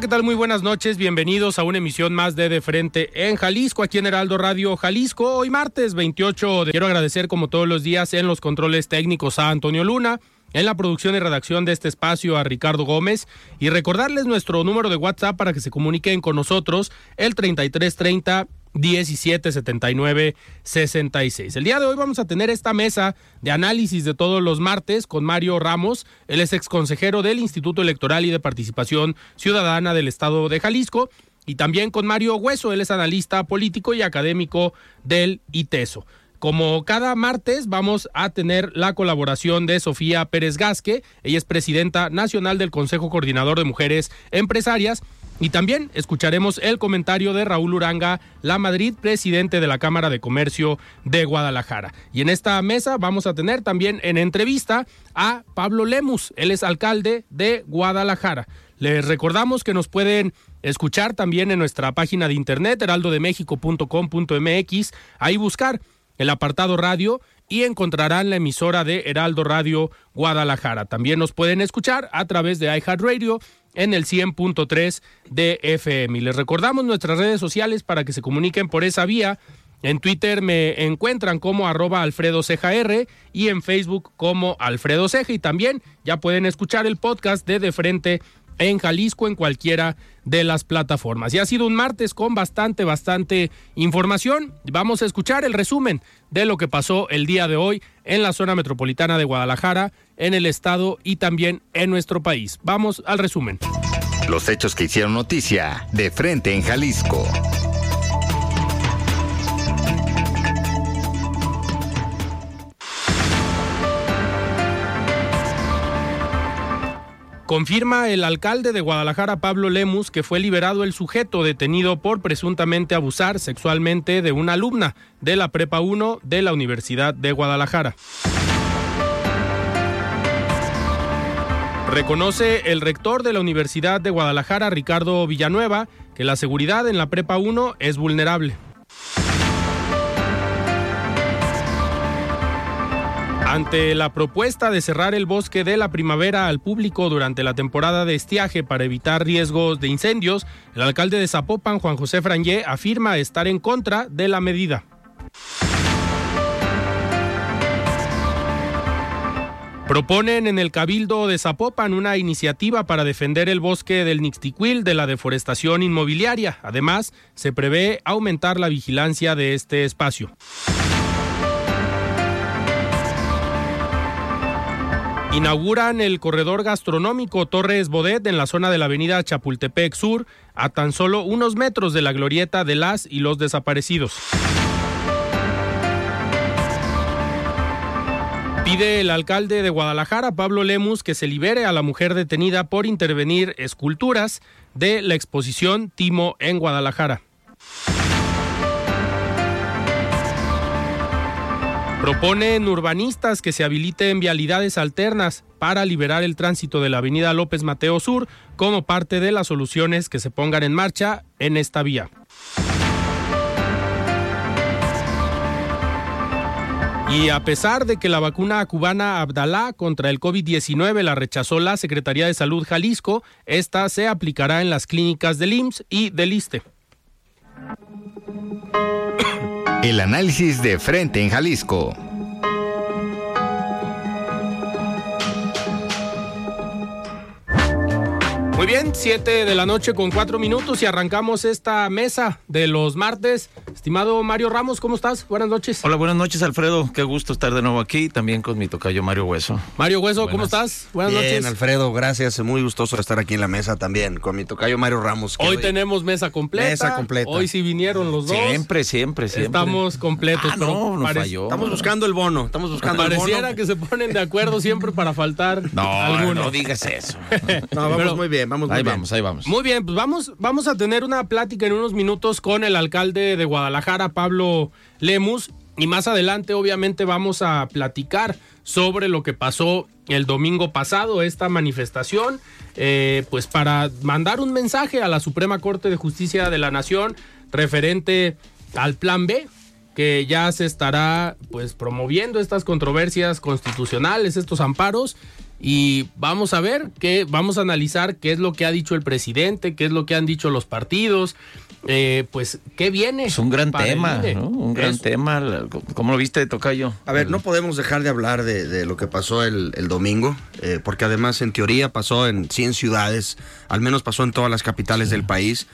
¿Qué tal? Muy buenas noches. Bienvenidos a una emisión más de De Frente en Jalisco, aquí en Heraldo Radio Jalisco. Hoy martes 28 de... Quiero agradecer como todos los días en los controles técnicos a Antonio Luna, en la producción y redacción de este espacio a Ricardo Gómez y recordarles nuestro número de WhatsApp para que se comuniquen con nosotros, el 3330 1779 66. El día de hoy vamos a tener esta mesa de análisis de todos los martes con Mario Ramos, él es ex consejero del Instituto Electoral y de Participación Ciudadana del Estado de Jalisco, y también con Mario Hueso, él es analista político y académico del ITESO. Como cada martes vamos a tener la colaboración de Sofía Pérez Gasque, ella es presidenta nacional del Consejo Coordinador de Mujeres Empresarias y también escucharemos el comentario de Raúl Uranga, la Madrid, presidente de la Cámara de Comercio de Guadalajara. Y en esta mesa vamos a tener también en entrevista a Pablo Lemus, él es alcalde de Guadalajara. Les recordamos que nos pueden escuchar también en nuestra página de internet heraldodemexico.com.mx, ahí buscar el apartado radio y encontrarán la emisora de Heraldo Radio Guadalajara. También nos pueden escuchar a través de iHeartRadio en el 100.3 de FM. Y les recordamos nuestras redes sociales para que se comuniquen por esa vía. En Twitter me encuentran como arroba Alfredo Ceja y en Facebook como Alfredo Ceja. Y también ya pueden escuchar el podcast de De Frente en Jalisco en cualquiera de las plataformas. Y ha sido un martes con bastante, bastante información. Vamos a escuchar el resumen de lo que pasó el día de hoy en la zona metropolitana de Guadalajara, en el estado y también en nuestro país. Vamos al resumen. Los hechos que hicieron noticia de frente en Jalisco. Confirma el alcalde de Guadalajara, Pablo Lemus, que fue liberado el sujeto detenido por presuntamente abusar sexualmente de una alumna de la Prepa 1 de la Universidad de Guadalajara. Reconoce el rector de la Universidad de Guadalajara, Ricardo Villanueva, que la seguridad en la Prepa 1 es vulnerable. Ante la propuesta de cerrar el bosque de la primavera al público durante la temporada de estiaje para evitar riesgos de incendios, el alcalde de Zapopan, Juan José Frangé, afirma estar en contra de la medida. Proponen en el Cabildo de Zapopan una iniciativa para defender el bosque del Nixtiquil de la deforestación inmobiliaria. Además, se prevé aumentar la vigilancia de este espacio. Inauguran el corredor gastronómico Torres Bodet en la zona de la avenida Chapultepec Sur, a tan solo unos metros de la glorieta de las y los desaparecidos. Pide el alcalde de Guadalajara, Pablo Lemus, que se libere a la mujer detenida por intervenir esculturas de la exposición Timo en Guadalajara. Proponen urbanistas que se habiliten vialidades alternas para liberar el tránsito de la avenida López Mateo Sur como parte de las soluciones que se pongan en marcha en esta vía. Y a pesar de que la vacuna cubana Abdalá contra el COVID-19 la rechazó la Secretaría de Salud Jalisco, esta se aplicará en las clínicas del IMSS y del ISTE. El análisis de frente en Jalisco. Muy bien, 7 de la noche con 4 minutos y arrancamos esta mesa de los martes Estimado Mario Ramos, ¿cómo estás? Buenas noches. Hola, buenas noches, Alfredo. Qué gusto estar de nuevo aquí, también con mi tocayo Mario Hueso. Mario Hueso, ¿cómo estás? Buenas Bien, noches. Alfredo, gracias. Muy gustoso estar aquí en la mesa también con mi tocayo Mario Ramos. Hoy, tenemos mesa completa. Mesa completa. Hoy sí vinieron los dos. Siempre, siempre, siempre. Estamos completos. Ah, no, no falló. Estamos buscando el bono. Estamos buscando el bono. Pareciera que se ponen de acuerdo siempre para faltar no, alguno. No digas eso. no, vamos muy bien, vamos muy ahí bien. vamos, ahí vamos. Muy bien, pues vamos, vamos a tener una plática en unos minutos con el alcalde de Guadalajara, Pablo Lemus, y más adelante obviamente vamos a platicar sobre lo que pasó el domingo pasado, esta manifestación, eh, pues para mandar un mensaje a la Suprema Corte de Justicia de la Nación referente al Plan B, que ya se estará pues promoviendo estas controversias constitucionales, estos amparos y vamos a ver qué, vamos a analizar qué es lo que ha dicho el presidente, qué es lo que han dicho los partidos, eh, pues qué viene. Es un gran tema, ¿no? Un gran tema. ¿Cómo lo viste, Tocayo? A ver, no podemos dejar de hablar de, lo que pasó el, domingo, eh, porque además en teoría pasó en 100 ciudades, al menos pasó en todas las capitales del país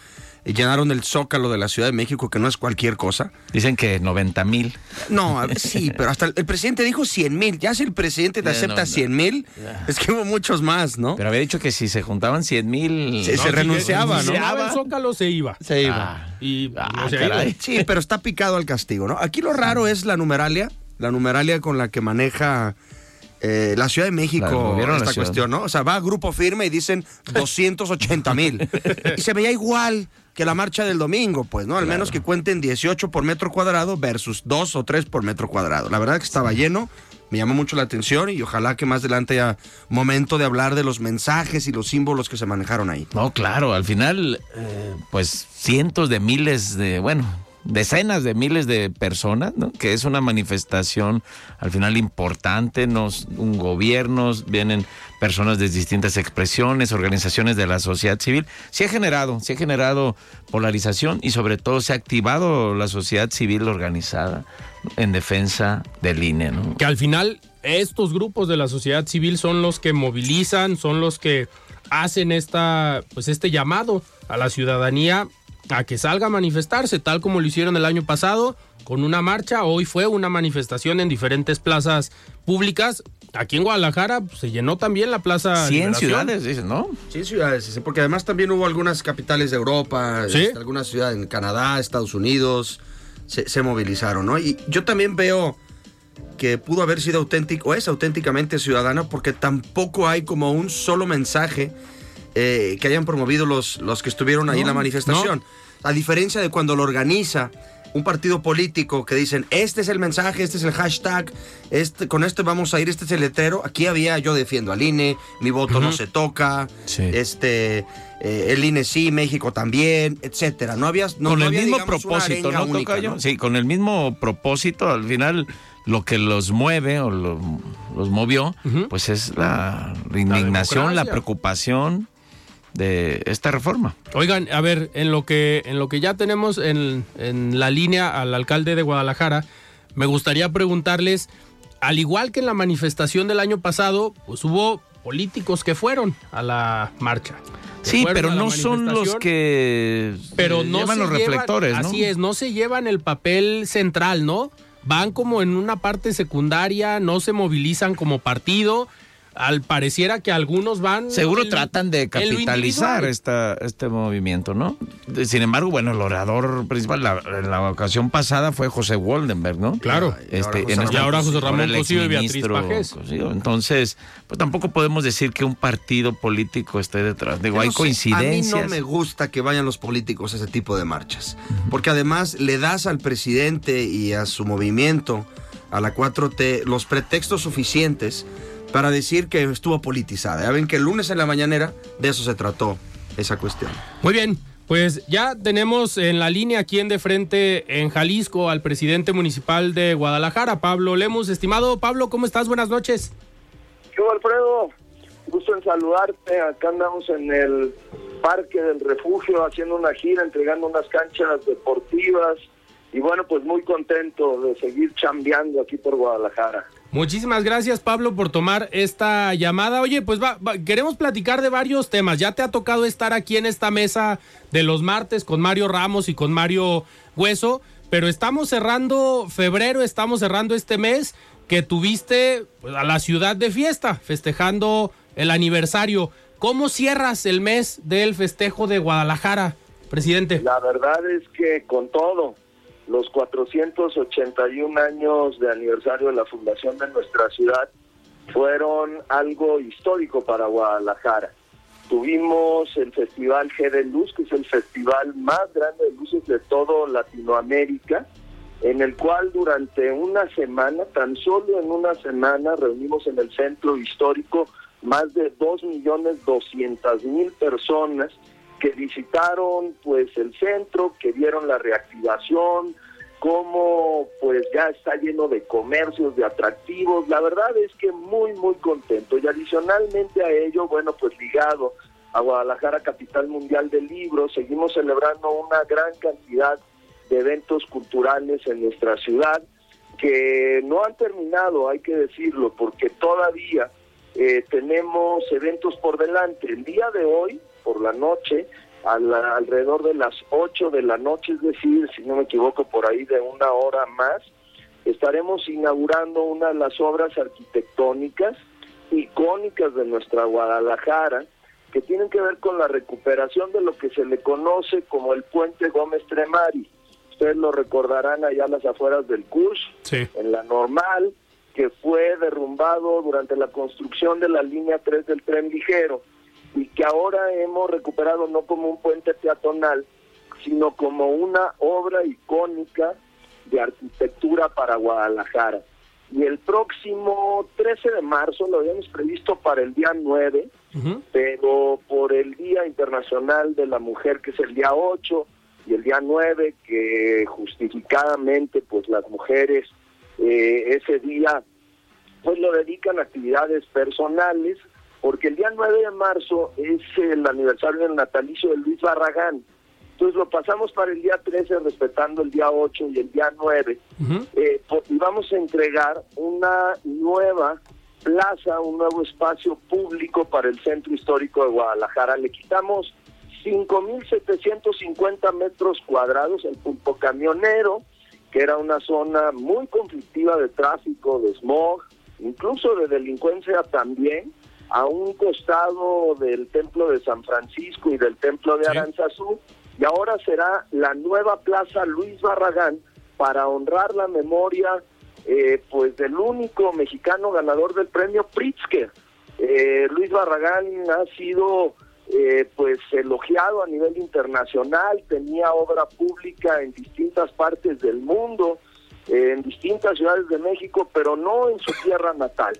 llenaron el zócalo de la Ciudad de México, que no es cualquier cosa. Dicen que 90 mil. No, sí, pero hasta el, presidente dijo 100 mil. Ya si el presidente te acepta 100 mil, es que hubo muchos más, ¿no? Pero había dicho que si se juntaban 100 mil... se renunciaba, ¿no? Si el zócalo se iba. Se iba. Ah, y ah, Sí, pero está picado al castigo, ¿no? Aquí lo raro es la numeralia, la numeralia con la que maneja... Eh, la Ciudad de México esta cuestión, ¿no? O sea, va a grupo firme y dicen 280 mil. y se veía igual que la marcha del domingo, pues, ¿no? Al menos que cuenten 18 por metro cuadrado versus 2 o 3 por metro cuadrado. La verdad que estaba lleno, me llamó mucho la atención y ojalá que más adelante haya momento de hablar de los mensajes y los símbolos que se manejaron ahí. No, claro, al final, eh, pues cientos de miles de, bueno, decenas de miles de personas, ¿no? que es una manifestación al final importante, nos, un gobierno, vienen personas de distintas expresiones, organizaciones de la sociedad civil. Se ha generado, se ha generado polarización y sobre todo se ha activado la sociedad civil organizada en defensa del INE. Que al final estos grupos de la sociedad civil son los que movilizan, son los que hacen esta, pues este llamado a la ciudadanía a que salga a manifestarse, tal como lo hicieron el año pasado, con una marcha. Hoy fue una manifestación en diferentes plazas públicas. Aquí en Guadalajara pues, se llenó también la plaza. 100 ciudades, dicen, ¿no? 100 ciudades, porque además también hubo algunas capitales de Europa, ¿Sí? Este, algunas ciudades en Canadá, Estados Unidos, se, se movilizaron, ¿no? Y yo también veo que pudo haber sido auténtico, o es auténticamente ciudadana, porque tampoco hay como un solo mensaje eh, que hayan promovido los, los que estuvieron ahí en la manifestación. A diferencia de cuando lo organiza un partido político que dicen, este es el mensaje, este es el hashtag, este, con esto vamos a ir, este es el letrero. Aquí había, yo defiendo al INE, mi voto no se toca, este, eh, el INE sí, México también, etcétera. No había, con el mismo propósito, ¿no, Sí, con el mismo propósito, al final lo que los mueve o los movió, pues es la indignación, la preocupación de esta reforma. Oigan, a ver, en lo que, en lo que ya tenemos en, la línea al alcalde de Guadalajara, me gustaría preguntarles, al igual que en la manifestación del año pasado, pues hubo políticos que fueron a la marcha. Sí, pero no son los que pero no llevan los reflectores, ¿no? Así es, no se llevan el papel central, ¿no? Van como en una parte secundaria, no se movilizan como partido al pareciera que algunos van. Seguro tratan de capitalizar esta, este movimiento, ¿no? Sin embargo, bueno, el orador principal la, en la ocasión pasada fue José Waldenberg, ¿no? Claro. Este, y ahora José, Ramón Cosío y Beatriz Pajés. Entonces, pues tampoco podemos decir que un partido político esté detrás. Digo, hay coincidencias. A mí no me gusta que vayan los políticos a ese tipo de marchas, porque además le das al presidente y a su movimiento, a la 4T, los pretextos suficientes para decir que estuvo politizada. Ya ven que el lunes en la mañanera de eso se trató esa cuestión. Muy bien. Pues ya tenemos en la línea aquí en de frente en Jalisco al presidente municipal de Guadalajara, Pablo Lemus. Estimado Pablo, ¿cómo estás? Buenas noches. Yo, Alfredo, gusto en saludarte. Acá andamos en el Parque del Refugio haciendo una gira, entregando unas canchas deportivas y bueno, pues muy contento de seguir chambeando aquí por Guadalajara. Muchísimas gracias, Pablo, por tomar esta llamada. Oye, pues queremos platicar de varios temas. Ya te ha tocado estar aquí en esta mesa de los martes con Mario Ramos y con Mario Hueso, pero estamos cerrando febrero, estamos cerrando este mes que tuviste pues, a la ciudad de fiesta, festejando el aniversario. ¿Cómo cierras el mes del festejo de Guadalajara, presidente? La verdad es que con todo, los 481 años de aniversario de la fundación de nuestra ciudad fueron algo histórico para Guadalajara. Tuvimos el Festival G de Luz, que es el festival más grande de luces de todo Latinoamérica, en el cual durante una semana, tan solo en una semana, reunimos en el centro histórico más de 2.200.000 personas que visitaron pues el centro, que vieron la reactivación, cómo pues ya está lleno de comercios, de atractivos. La verdad es que muy, muy contento. Y adicionalmente a ello, bueno, pues ligado a Guadalajara, capital mundial del libro, seguimos celebrando una gran cantidad de eventos culturales en nuestra ciudad que no han terminado, hay que decirlo, porque todavía eh, tenemos eventos por delante. El día de hoy, por la noche, alrededor de las 8 de la noche, es decir, si no me equivoco, por ahí de una hora más, estaremos inaugurando una de las obras arquitectónicas icónicas de nuestra Guadalajara, que tienen que ver con la recuperación de lo que se le conoce como el puente Gómez Tremari. Ustedes lo recordarán allá a las afueras del CUS, en la normal, que fue derrumbado durante la construcción de la línea 3 del tren ligero y que ahora hemos recuperado no como un puente peatonal, sino como una obra icónica de arquitectura para Guadalajara. Y el próximo 13 de marzo lo habíamos previsto para el día 9, pero por el Día Internacional de la Mujer, que es el día 8, y el día 9, que justificadamente pues las mujeres eh, ese día pues lo dedican a actividades personales, porque el día 9 de marzo es el aniversario del natalicio de Luis Barragán. Entonces lo pasamos para el día 13 respetando el día 8 y el día 9. Eh, y vamos a entregar una nueva plaza, un nuevo espacio público para el centro histórico de Guadalajara. Le quitamos 5.750 metros cuadrados, el pulpo camionero, que era una zona muy conflictiva de tráfico, de smog, incluso de delincuencia también a un costado del templo de San Francisco y del templo de Aranzazú, y ahora será la nueva plaza Luis Barragán para honrar la memoria eh, pues del único mexicano ganador del premio Pritzker. Eh, Luis Barragán ha sido eh, pues elogiado a nivel internacional, tenía obra pública en distintas partes del mundo, en distintas ciudades de México, pero no en su tierra natal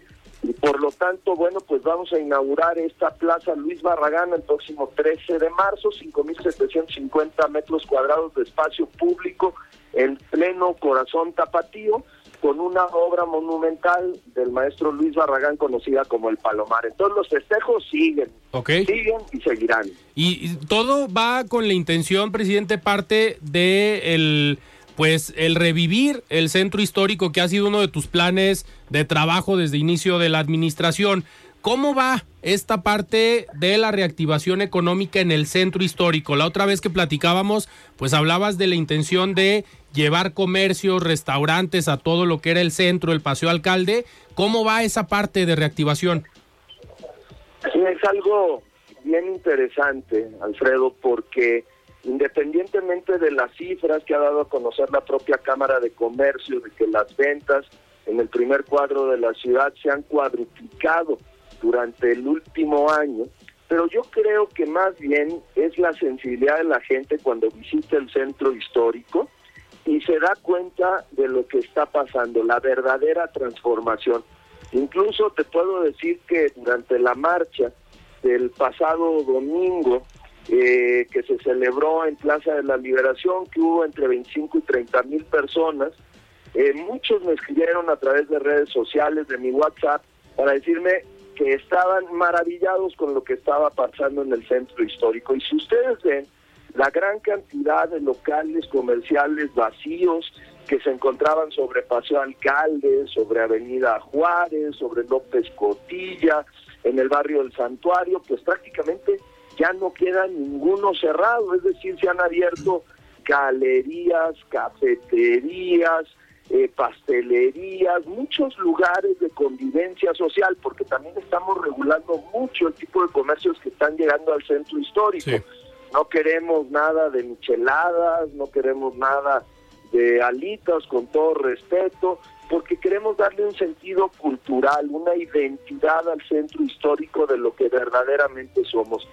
y por lo tanto, bueno, pues vamos a inaugurar esta Plaza Luis Barragán el próximo 13 de marzo, 5.750 metros cuadrados de espacio público en pleno corazón tapatío, con una obra monumental del maestro Luis Barragán conocida como El Palomar. Entonces los festejos siguen, siguen y seguirán. Y, todo va con la intención, presidente, parte de el pues el revivir el centro histórico que ha sido uno de tus planes de trabajo desde inicio de la administración. ¿Cómo va esta parte de la reactivación económica en el centro histórico? La otra vez que platicábamos, pues hablabas de la intención de llevar comercios, restaurantes a todo lo que era el centro, el Paseo Alcalde. ¿Cómo va esa parte de reactivación? Sí, es algo bien interesante, Alfredo, porque independientemente de las cifras que ha dado a conocer la propia Cámara de Comercio, de que las ventas en el primer cuadro de la ciudad se han cuadruplicado durante el último año, pero yo creo que más bien es la sensibilidad de la gente cuando visita el centro histórico y se da cuenta de lo que está pasando, la verdadera transformación. Incluso te puedo decir que durante la marcha del pasado domingo eh, que se celebró en Plaza de la Liberación, que hubo entre 25 y 30 mil personas. Eh, muchos me escribieron a través de redes sociales, de mi WhatsApp, para decirme que estaban maravillados con lo que estaba pasando en el centro histórico. Y si ustedes ven la gran cantidad de locales comerciales vacíos que se encontraban sobre Paseo Alcalde, sobre Avenida Juárez, sobre López Cotilla, en el barrio del Santuario, pues prácticamente ya no queda ninguno cerrado, es decir, se han abierto galerías, cafeterías, eh, pastelerías, muchos lugares de convivencia social, porque también estamos regulando mucho el tipo de comercios que están llegando al centro histórico. No queremos nada de micheladas, no queremos nada de alitas, con todo respeto, porque queremos darle un sentido cultural, una identidad al centro histórico de lo que verdaderamente somos.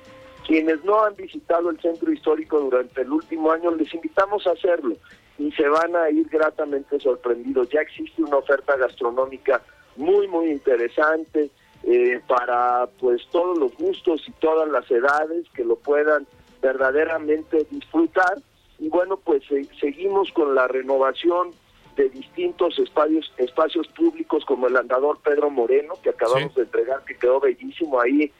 Quienes no han visitado el centro histórico durante el último año, les invitamos a hacerlo y se van a ir gratamente sorprendidos. Ya existe una oferta gastronómica muy, muy interesante eh, para pues todos los gustos y todas las edades que lo puedan verdaderamente disfrutar. Y bueno, pues seguimos con la renovación de distintos espacios, espacios públicos como el andador Pedro Moreno, que acabamos de entregar, que quedó bellísimo ahí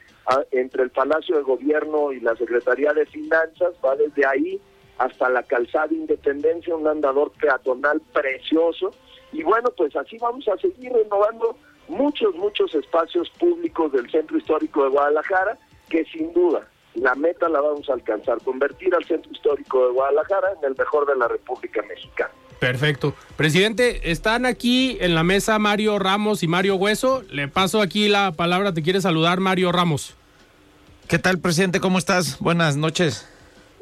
entre el Palacio de Gobierno y la Secretaría de Finanzas, va desde ahí hasta la calzada Independencia, un andador peatonal precioso. Y bueno, pues así vamos a seguir renovando muchos, muchos espacios públicos del centro histórico de Guadalajara, que sin duda la meta la vamos a alcanzar, convertir al centro histórico de Guadalajara en el mejor de la República Mexicana. Perfecto. Presidente, están aquí en la mesa Mario Ramos y Mario Hueso. Le paso aquí la palabra, te quiere saludar Mario Ramos. ¿Qué tal, presidente? ¿Cómo estás? Buenas noches.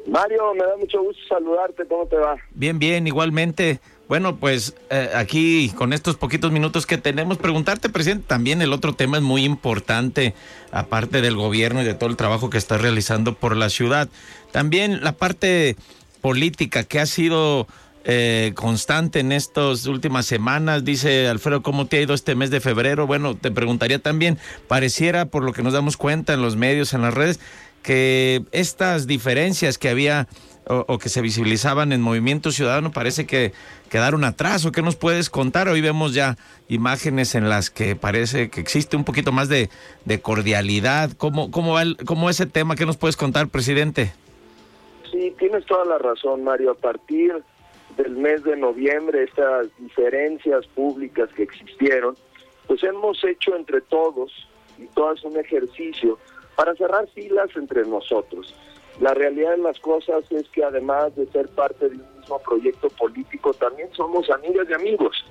Mario, me da mucho gusto saludarte. ¿Cómo te va? Bien, bien, igualmente. Bueno, pues eh, aquí con estos poquitos minutos que tenemos, preguntarte, presidente, también el otro tema es muy importante, aparte del gobierno y de todo el trabajo que está realizando por la ciudad. También la parte política que ha sido eh, constante en estas últimas semanas. Dice Alfredo, ¿cómo te ha ido este mes de febrero? Bueno, te preguntaría también, pareciera, por lo que nos damos cuenta en los medios, en las redes, que estas diferencias que había o, que se visibilizaban en Movimiento Ciudadano parece que quedaron atrás. ¿O qué nos puedes contar? Hoy vemos ya imágenes en las que parece que existe un poquito más de, cordialidad. ¿Cómo, cómo va cómo ese tema? ¿Qué nos puedes contar, presidente? Sí, tienes toda la razón, Mario. A partir del mes de noviembre, estas diferencias públicas que existieron, pues hemos hecho entre todos y todas un ejercicio para cerrar filas entre nosotros. La realidad de las cosas es que además de ser parte de un mismo proyecto político, también somos amigas y amigos.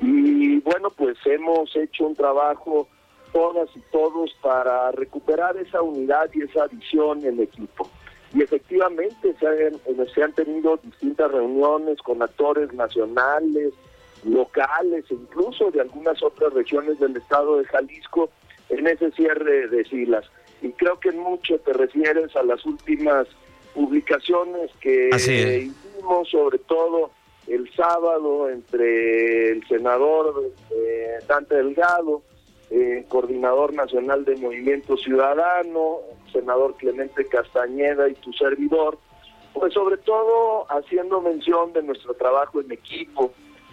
Y bueno, pues hemos hecho un trabajo todas y todos para recuperar esa unidad y esa visión en equipo y efectivamente se han, se han tenido distintas reuniones con actores nacionales, locales e incluso de algunas otras regiones del estado de Jalisco en ese cierre de filas. Y creo que en mucho te refieres a las últimas publicaciones que hicimos, sobre todo el sábado entre el senador eh, Dante Delgado, eh, coordinador nacional de Movimiento Ciudadano, senador Clemente Castañeda y tu servidor, pues sobre todo haciendo mención de nuestro trabajo en equipo,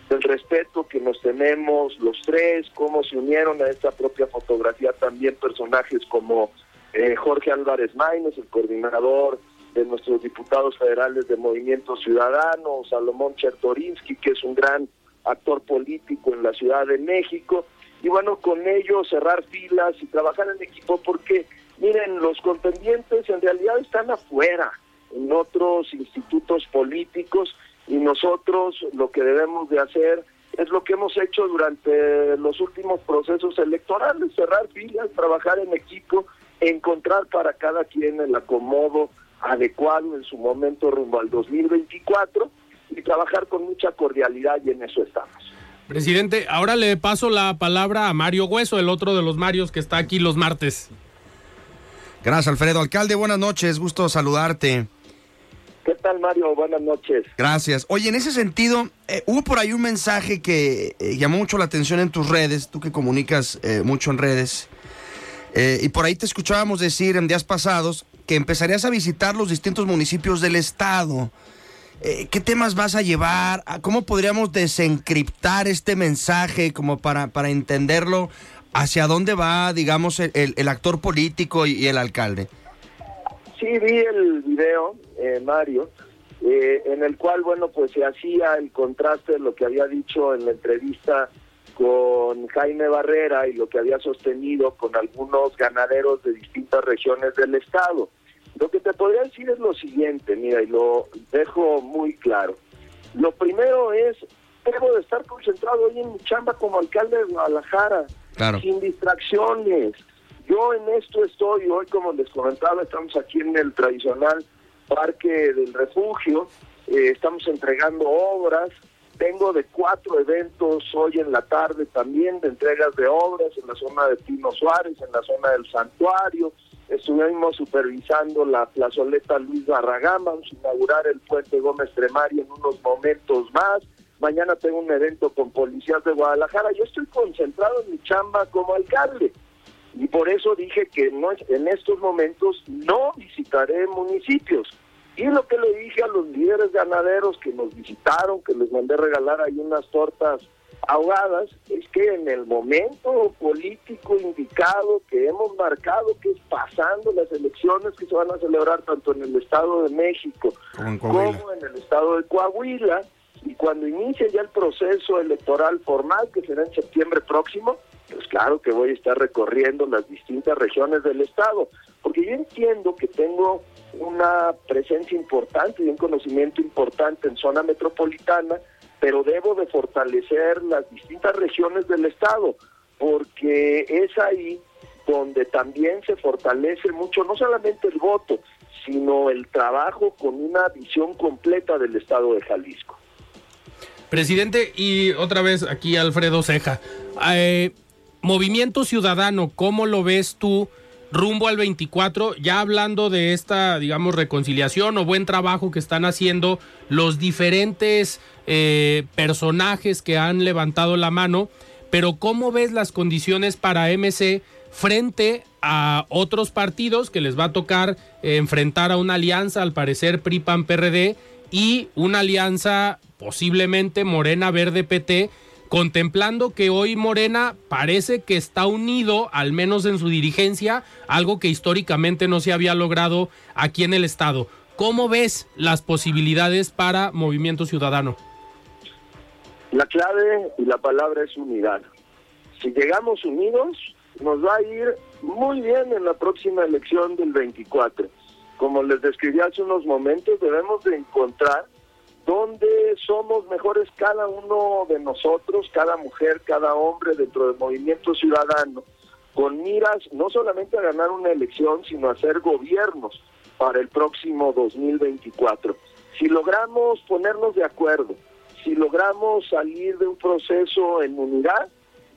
del respeto que nos tenemos los tres, cómo se unieron a esta propia fotografía también personajes como eh, Jorge Álvarez Maínez, el coordinador de nuestros diputados federales de Movimiento Ciudadano, Salomón Chertorinsky, que es un gran actor político en la Ciudad de México, y bueno, con ello cerrar filas y trabajar en equipo porque Miren, los contendientes en realidad están afuera, en otros institutos políticos, y nosotros lo que debemos de hacer es lo que hemos hecho durante los últimos procesos electorales, cerrar filas, trabajar en equipo, encontrar para cada quien el acomodo adecuado en su momento rumbo al 2024 y trabajar con mucha cordialidad y en eso estamos. Presidente, ahora le paso la palabra a Mario Hueso, el otro de los Marios que está aquí los martes. Gracias, Alfredo. Alcalde, buenas noches, gusto saludarte. ¿Qué tal, Mario? Buenas noches. Gracias. Oye, en ese sentido, eh, hubo por ahí un mensaje que eh, llamó mucho la atención en tus redes, tú que comunicas eh, mucho en redes, y por ahí te escuchábamos decir en días pasados que empezarías a visitar los distintos municipios del estado. ¿Qué temas vas a llevar? ¿Cómo podríamos desencriptar este mensaje como para, para entenderlo hacia dónde va, digamos, el, actor político y, el alcalde. Sí, vi el video, eh, Mario, eh, en el cual, bueno, pues se hacía el contraste de lo que había dicho en la entrevista con Jaime Barrera y lo que había sostenido con algunos ganaderos de distintas regiones del estado. Lo que te podría decir es lo siguiente, mira, y lo dejo muy claro. Lo primero es, debo de estar concentrado hoy en chamba como alcalde de Guadalajara, sin distracciones. Yo en esto estoy, hoy como les comentaba, estamos aquí en el tradicional Parque del Refugio, eh, estamos entregando obras, tengo de cuatro eventos hoy en la tarde también de entregas de obras en la zona de Pino Suárez, en la zona del Santuario. Estuvimos supervisando la plazoleta Luis Barragán, vamos a inaugurar el puente Gómez Tremario en unos momentos más. Mañana tengo un evento con policías de Guadalajara. Yo estoy concentrado en mi chamba como alcalde. Y por eso dije que no, en estos momentos no visitaré municipios. Y lo que le dije a los líderes ganaderos que nos visitaron, que les mandé regalar ahí unas tortas ahogadas, es que en el momento político indicado que hemos marcado, que es pasando las elecciones que se van a celebrar tanto en el Estado de México como en el Estado de Coahuila, y cuando inicie ya el proceso electoral formal, que será en septiembre próximo, pues claro que voy a estar recorriendo las distintas regiones del Estado, porque yo entiendo que tengo una presencia importante y un conocimiento importante en zona metropolitana, pero debo de fortalecer las distintas regiones del Estado, porque es ahí donde también se fortalece mucho, no solamente el voto, sino el trabajo con una visión completa del Estado de Jalisco. Presidente, y otra vez aquí Alfredo Ceja, eh, Movimiento Ciudadano, ¿cómo lo ves tú? rumbo al 24, ya hablando de esta, digamos, reconciliación o buen trabajo que están haciendo los diferentes eh, personajes que han levantado la mano, pero ¿cómo ves las condiciones para MC frente a otros partidos que les va a tocar enfrentar a una alianza, al parecer PRI-PAN-PRD, y una alianza posiblemente Morena Verde PT? contemplando que hoy Morena parece que está unido, al menos en su dirigencia, algo que históricamente no se había logrado aquí en el Estado. ¿Cómo ves las posibilidades para Movimiento Ciudadano? La clave y la palabra es unidad. Si llegamos unidos, nos va a ir muy bien en la próxima elección del 24. Como les describí hace unos momentos, debemos de encontrar donde somos mejores cada uno de nosotros, cada mujer, cada hombre dentro del movimiento ciudadano, con miras no solamente a ganar una elección, sino a ser gobiernos para el próximo 2024. Si logramos ponernos de acuerdo, si logramos salir de un proceso en unidad,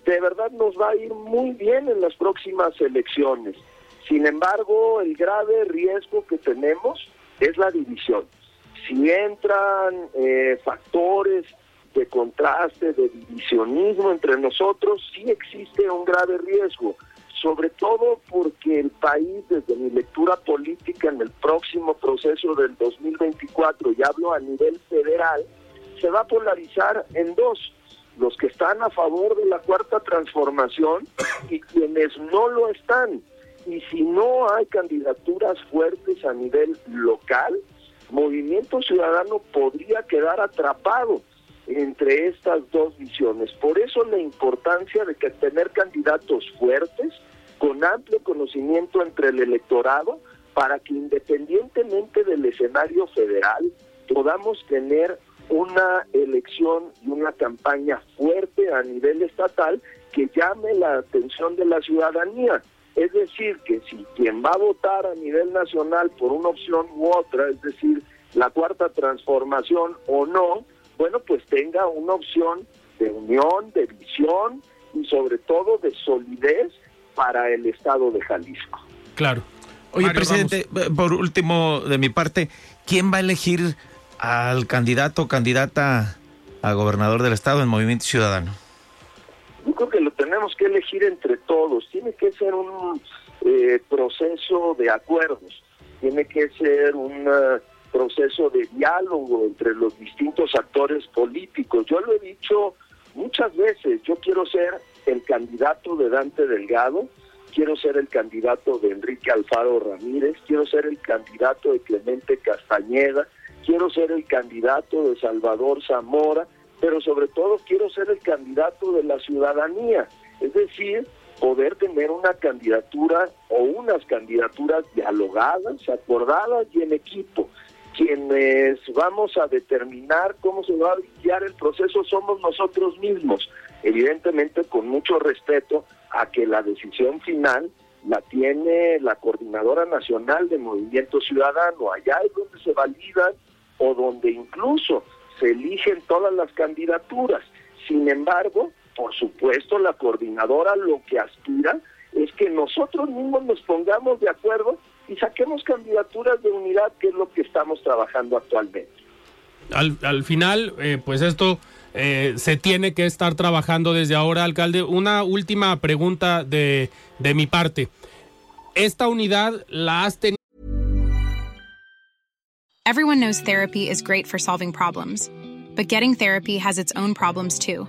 de verdad nos va a ir muy bien en las próximas elecciones. Sin embargo, el grave riesgo que tenemos es la división si entran eh, factores de contraste, de divisionismo entre nosotros, sí existe un grave riesgo, sobre todo porque el país, desde mi lectura política en el próximo proceso del 2024, y hablo a nivel federal, se va a polarizar en dos, los que están a favor de la cuarta transformación y quienes no lo están. Y si no hay candidaturas fuertes a nivel local, Movimiento Ciudadano podría quedar atrapado entre estas dos visiones. Por eso la importancia de que tener candidatos fuertes, con amplio conocimiento entre el electorado, para que independientemente del escenario federal podamos tener una elección y una campaña fuerte a nivel estatal que llame la atención de la ciudadanía. Es decir, que si quien va a votar a nivel nacional por una opción u otra, es decir, la cuarta transformación o no, bueno, pues tenga una opción de unión, de visión y sobre todo de solidez para el Estado de Jalisco. Claro. Oye, presidente, por último de mi parte, ¿quién va a elegir al candidato o candidata a gobernador del Estado en Movimiento Ciudadano? Yo creo que tenemos que elegir entre todos. Tiene que ser un eh, proceso de acuerdos. Tiene que ser un proceso de diálogo entre los distintos actores políticos. Yo lo he dicho muchas veces, yo quiero ser el candidato de Dante Delgado, quiero ser el candidato de Enrique Alfaro Ramírez, quiero ser el candidato de Clemente Castañeda, quiero ser el candidato de Salvador Zamora, pero sobre todo quiero ser el candidato de la ciudadanía, es decir, poder tener una candidatura o unas candidaturas dialogadas, acordadas y en equipo. Quienes vamos a determinar cómo se va a guiar el proceso somos nosotros mismos, evidentemente con mucho respeto a que la decisión final la tiene la Coordinadora Nacional de Movimiento Ciudadano. Allá es donde se validan o donde incluso se eligen todas las candidaturas. Sin embargo, por supuesto, la coordinadora lo que aspira es que nosotros mismos nos pongamos de acuerdo y saquemos candidaturas de unidad, que es lo que estamos trabajando actualmente. Al, al final, eh, pues esto eh, se tiene que estar trabajando desde ahora, alcalde. Una última pregunta de, de mi parte. ¿Esta unidad la has tenido? Everyone knows therapy is great for solving problems, but getting therapy has its own problems too,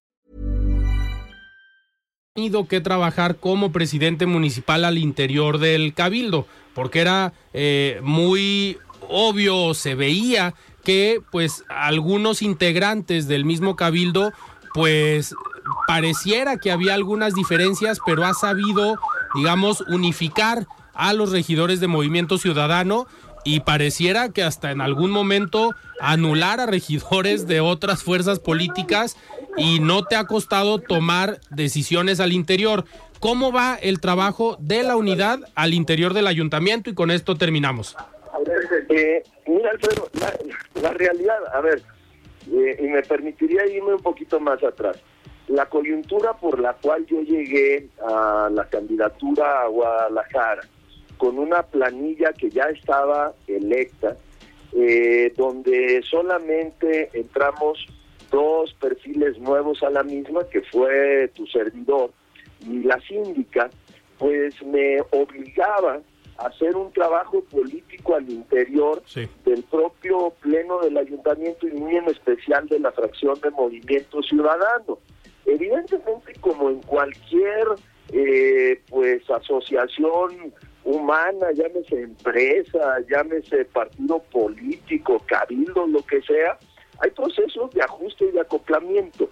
Tenido que trabajar como presidente municipal al interior del cabildo, porque era eh, muy obvio, se veía que pues algunos integrantes del mismo cabildo pues pareciera que había algunas diferencias, pero ha sabido, digamos, unificar a los regidores de Movimiento Ciudadano y pareciera que hasta en algún momento anular a regidores de otras fuerzas políticas y no te ha costado tomar decisiones al interior. ¿Cómo va el trabajo de la unidad al interior del ayuntamiento? Y con esto terminamos. Eh, mira, Alfredo, la, la realidad, a ver, eh, y me permitiría irme un poquito más atrás. La coyuntura por la cual yo llegué a la candidatura a Guadalajara, con una planilla que ya estaba electa, eh, donde solamente entramos dos perfiles nuevos a la misma, que fue tu servidor y la síndica, pues me obligaba a hacer un trabajo político al interior Sí. del propio pleno del ayuntamiento y muy en especial de la fracción de Movimiento Ciudadano. Evidentemente, como en cualquier eh, pues asociación humana, llámese empresa, llámese partido político, cabildo, lo que sea, hay procesos de ajuste y de acoplamiento.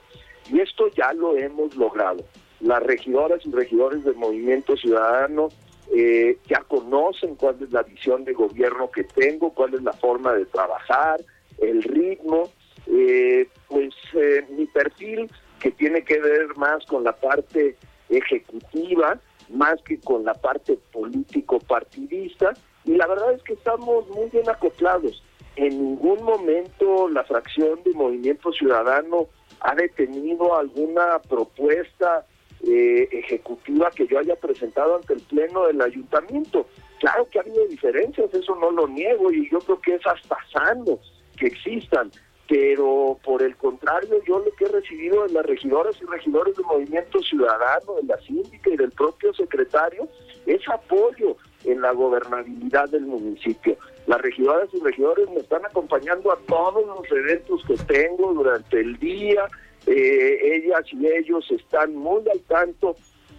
Y esto ya lo hemos logrado. Las regidoras y regidores del Movimiento Ciudadano eh, ya conocen cuál es la visión de gobierno que tengo, cuál es la forma de trabajar, el ritmo, eh, pues eh, mi perfil que tiene que ver más con la parte ejecutiva, más que con la parte político-partidista, y la verdad es que estamos muy bien acoplados. En ningún momento la fracción de Movimiento Ciudadano ha detenido alguna propuesta eh, ejecutiva que yo haya presentado ante el Pleno del Ayuntamiento. Claro que ha habido diferencias, eso no lo niego y yo creo que es hasta sano que existan, pero por el contrario yo lo que he recibido de las regidoras y regidores del Movimiento Ciudadano, de la síndica y del propio secretario es apoyo en la gobernabilidad del municipio. Las regidoras y regidores me están acompañando a todos los eventos que tengo durante el día, eh, ellas y ellos están muy al tanto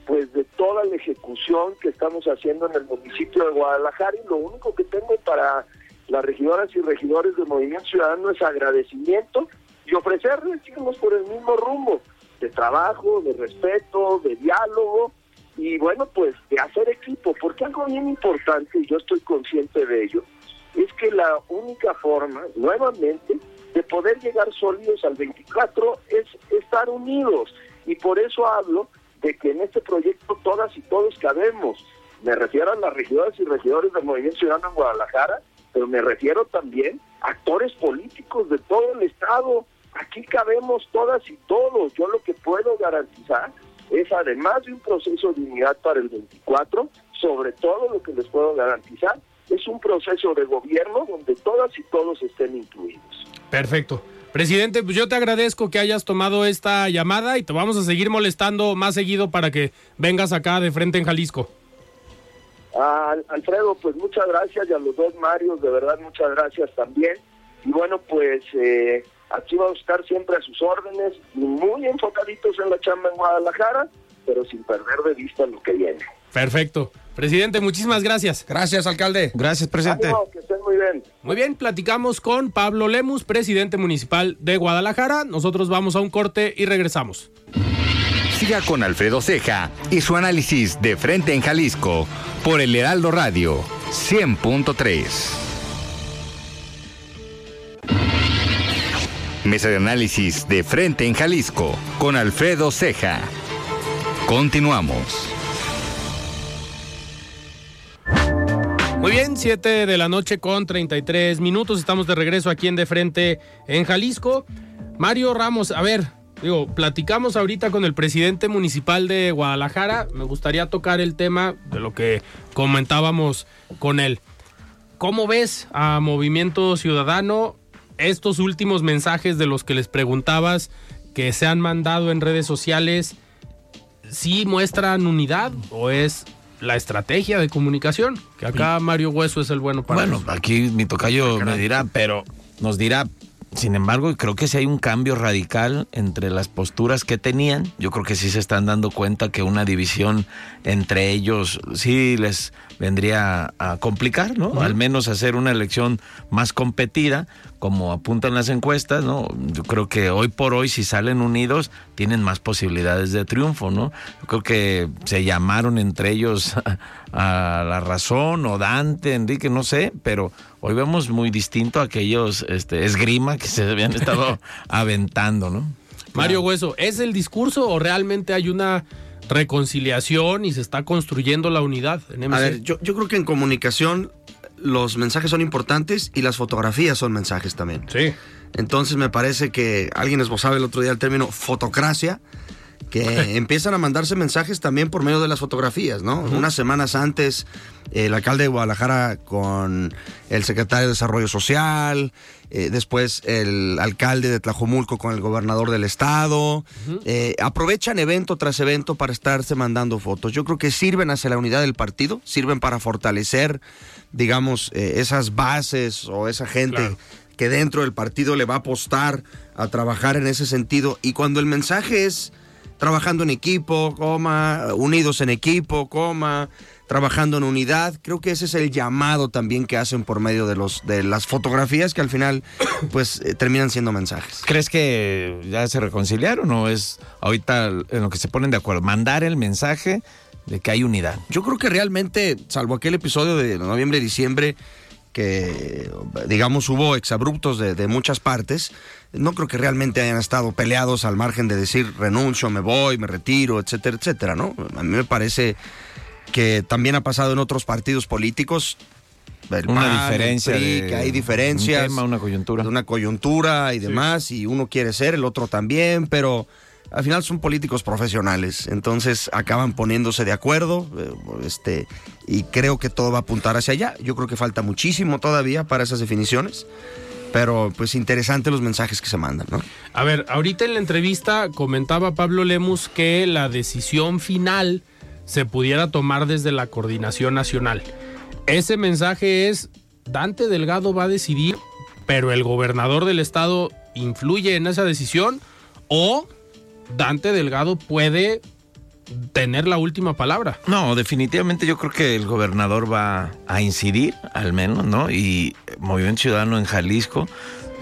pues de toda la ejecución que estamos haciendo en el municipio de Guadalajara y lo único que tengo para las regidoras y regidores del Movimiento Ciudadano es agradecimiento y ofrecerles sigamos por el mismo rumbo de trabajo, de respeto, de diálogo y bueno pues de hacer equipo, porque algo bien importante y yo estoy consciente de ello es que la única forma, nuevamente, de poder llegar sólidos al 24 es estar unidos. Y por eso hablo de que en este proyecto todas y todos cabemos. Me refiero a las regidoras y regidores del Movimiento Ciudadano en Guadalajara, pero me refiero también a actores políticos de todo el Estado. Aquí cabemos todas y todos. Yo lo que puedo garantizar es, además de un proceso de unidad para el 24, sobre todo lo que les puedo garantizar es un proceso de gobierno donde todas y todos estén incluidos. Perfecto. Presidente, pues yo te agradezco que hayas tomado esta llamada y te vamos a seguir molestando más seguido para que vengas acá de frente en Jalisco. Alfredo, pues muchas gracias y a los dos Marios, de verdad muchas gracias también. Y bueno, pues eh, aquí vamos a estar siempre a sus órdenes muy enfocaditos en la chamba en Guadalajara, pero sin perder de vista lo que viene. Perfecto. Presidente, muchísimas gracias. Gracias, alcalde. Gracias, presidente. que estén muy bien. Muy bien, platicamos con Pablo Lemus, presidente municipal de Guadalajara. Nosotros vamos a un corte y regresamos. Siga con Alfredo Ceja y su análisis de frente en Jalisco por el Heraldo Radio 100.3. Mesa de análisis de frente en Jalisco con Alfredo Ceja. Continuamos. Muy bien, 7 de la noche con 33 minutos. Estamos de regreso aquí en De Frente en Jalisco. Mario Ramos, a ver, digo, platicamos ahorita con el presidente municipal de Guadalajara. Me gustaría tocar el tema de lo que comentábamos con él. ¿Cómo ves a Movimiento Ciudadano estos últimos mensajes de los que les preguntabas que se han mandado en redes sociales? ¿Sí muestran unidad o es la estrategia de comunicación, que acá Mario Hueso es el bueno para Bueno, aquí mi tocayo me dirá, pero nos dirá, sin embargo, creo que si hay un cambio radical entre las posturas que tenían. Yo creo que sí se están dando cuenta que una división entre ellos sí les vendría a complicar, ¿no? Al menos hacer una elección más competida, como apuntan las encuestas, ¿no? Yo creo que hoy por hoy, si salen unidos, tienen más posibilidades de triunfo, ¿no? Yo creo que se llamaron entre ellos a, la razón, o Dante, Enrique, no sé, pero hoy vemos muy distinto a aquellos este, esgrima que se habían estado aventando, ¿no? Mario Hueso, ¿es el discurso o realmente hay una reconciliación y se está construyendo la unidad en MC? A ver, yo, yo creo que en comunicación los mensajes son importantes y las fotografías son mensajes también. Sí. Entonces me parece que alguien esbozaba el otro día el término fotocracia, que empiezan a mandarse mensajes también por medio de las fotografías, ¿no? Unas semanas antes, el alcalde de Guadalajara con el secretario de Desarrollo Social, eh, después el alcalde de Tlajomulco con el gobernador del estado, eh, aprovechan evento tras evento para estarse mandando fotos. Yo creo que sirven hacia la unidad del partido, sirven para fortalecer, digamos, eh, esas bases o esa gente Claro. que dentro del partido le va a apostar a trabajar en ese sentido. Y cuando el mensaje es trabajando en equipo, coma, unidos en equipo, coma, trabajando en unidad, creo que ese es el llamado también que hacen por medio de los de las fotografías que al final pues eh, terminan siendo mensajes. ¿Crees que ya se reconciliaron o es ahorita en lo que se ponen de acuerdo? Mandar el mensaje de que hay unidad. Yo creo que realmente, salvo aquel episodio de noviembre diciembre, que digamos hubo exabruptos de, de muchas partes, no creo que realmente hayan estado peleados al margen de decir renuncio, me voy, me retiro, etcétera, etcétera, ¿no? A mí me parece que también ha pasado en otros partidos políticos. el Una PAN, el diferencia PRI, de que hay diferencias. un tema, una coyuntura. de una coyuntura y demás, y uno quiere ser, el otro también, pero al final son políticos profesionales, entonces acaban poniéndose de acuerdo, eh, este, y creo que todo va a apuntar hacia allá. Yo creo que falta muchísimo todavía para esas definiciones, pero pues interesante los mensajes que se mandan, ¿no? A ver, ahorita en la entrevista comentaba Pablo Lemus que la decisión final se pudiera tomar desde la coordinación nacional. Ese mensaje es, Dante Delgado va a decidir, pero el gobernador del estado influye en esa decisión o Dante Delgado puede tener la última palabra. No, definitivamente yo creo que el gobernador va a incidir, al menos, ¿no? Y Movimiento Ciudadano en Jalisco,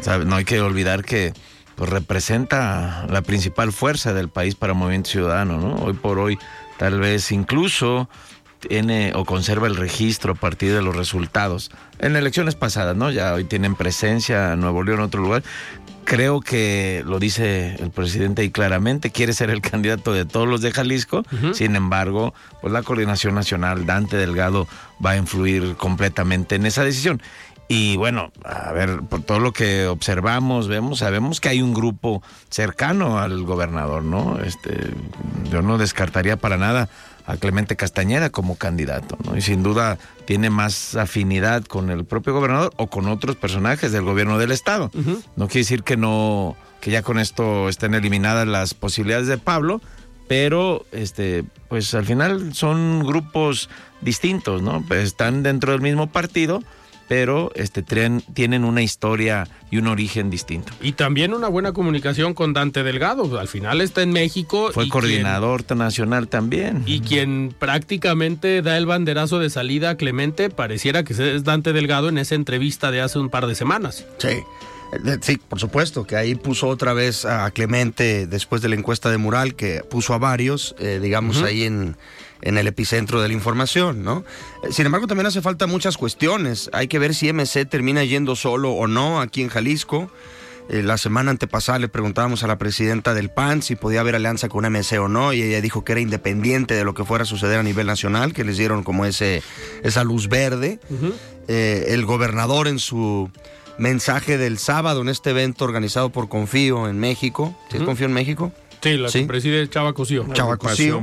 ¿sabe? no hay que olvidar que pues, representa la principal fuerza del país para Movimiento Ciudadano, ¿no? Hoy por hoy, tal vez incluso tiene o conserva el registro a partir de los resultados en elecciones pasadas, ¿no? Ya hoy tienen presencia en Nuevo León en otro lugar. Creo que lo dice el presidente y claramente quiere ser el candidato de todos los de Jalisco. Sin embargo, pues la coordinación nacional, Dante Delgado, va a influir completamente en esa decisión. Y bueno, a ver, por todo lo que observamos, vemos, sabemos que hay un grupo cercano al gobernador, ¿no? Este, yo no descartaría para nada a Clemente Castañeda como candidato, ¿no? Y sin duda tiene más afinidad con el propio gobernador o con otros personajes del gobierno del estado. No quiere decir que no, que ya con esto estén eliminadas las posibilidades de Pablo, pero este, pues al final son grupos distintos, ¿no? Pues están dentro del mismo partido pero este tren tienen una historia y un origen distinto. Y también una buena comunicación con Dante Delgado. Al final está en México. Fue coordinador nacional también. Y quien prácticamente da el banderazo de salida a Clemente pareciera que es Dante Delgado en esa entrevista de hace un par de semanas. Sí. Sí, por supuesto, que ahí puso otra vez a Clemente después de la encuesta de Mural, que puso a varios, eh, digamos, ahí en, en el epicentro de la información, ¿no? Sin embargo, también hace falta muchas cuestiones. Hay que ver si MC termina yendo solo o no aquí en Jalisco. Eh, la semana antepasada le preguntábamos a la presidenta del PAN si podía haber alianza con MC o no, y ella dijo que era independiente de lo que fuera a suceder a nivel nacional, que les dieron como ese, esa luz verde. Eh, el gobernador en su mensaje del sábado en este evento organizado por Confío en México, ¿sí Confío en México? Sí, la que preside Chava Cosío. Chava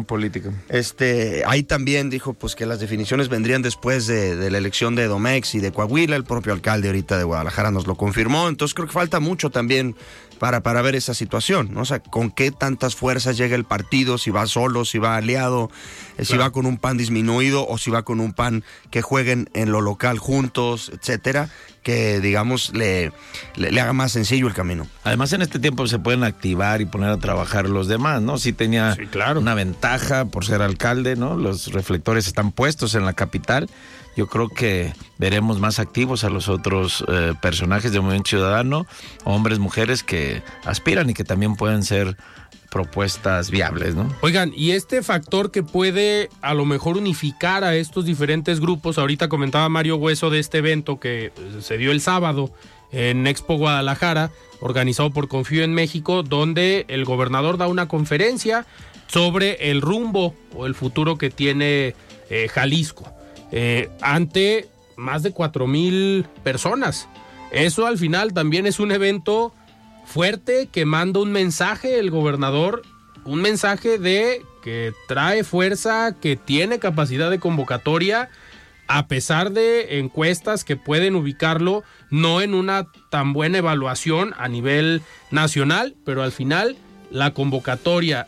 política. Este, ahí también dijo pues que las definiciones vendrían después de, la elección de Domex y de Coahuila. El propio alcalde ahorita de Guadalajara nos lo confirmó. Entonces creo que falta mucho también para, para ver esa situación, ¿no? O sea, con qué tantas fuerzas llega el partido, si va solo, si va aliado, eh, si va con un pan disminuido o si va con un pan que jueguen en lo local juntos, etcétera, que digamos le, le, haga más sencillo el camino. Además en este tiempo se pueden activar y poner a trabajar los demás, ¿no? Si tenía una ventaja por ser alcalde, ¿no? Los reflectores están puestos en la capital yo creo que veremos más activos a los otros eh, personajes del movimiento ciudadano, hombres, mujeres que aspiran y que también pueden ser propuestas viables, ¿no? Oigan, y este factor que puede a lo mejor unificar a estos diferentes grupos, ahorita comentaba Mario Hueso de este evento que se dio el sábado en Expo Guadalajara, organizado por Confío en México, donde el gobernador da una conferencia sobre el rumbo o el futuro que tiene eh, Jalisco. Eh, ante más de cuatro mil personas. Eso al final también es un evento fuerte que manda un mensaje el gobernador, un mensaje de que trae fuerza, que tiene capacidad de convocatoria, a pesar de encuestas que pueden ubicarlo no en una tan buena evaluación a nivel nacional, pero al final la convocatoria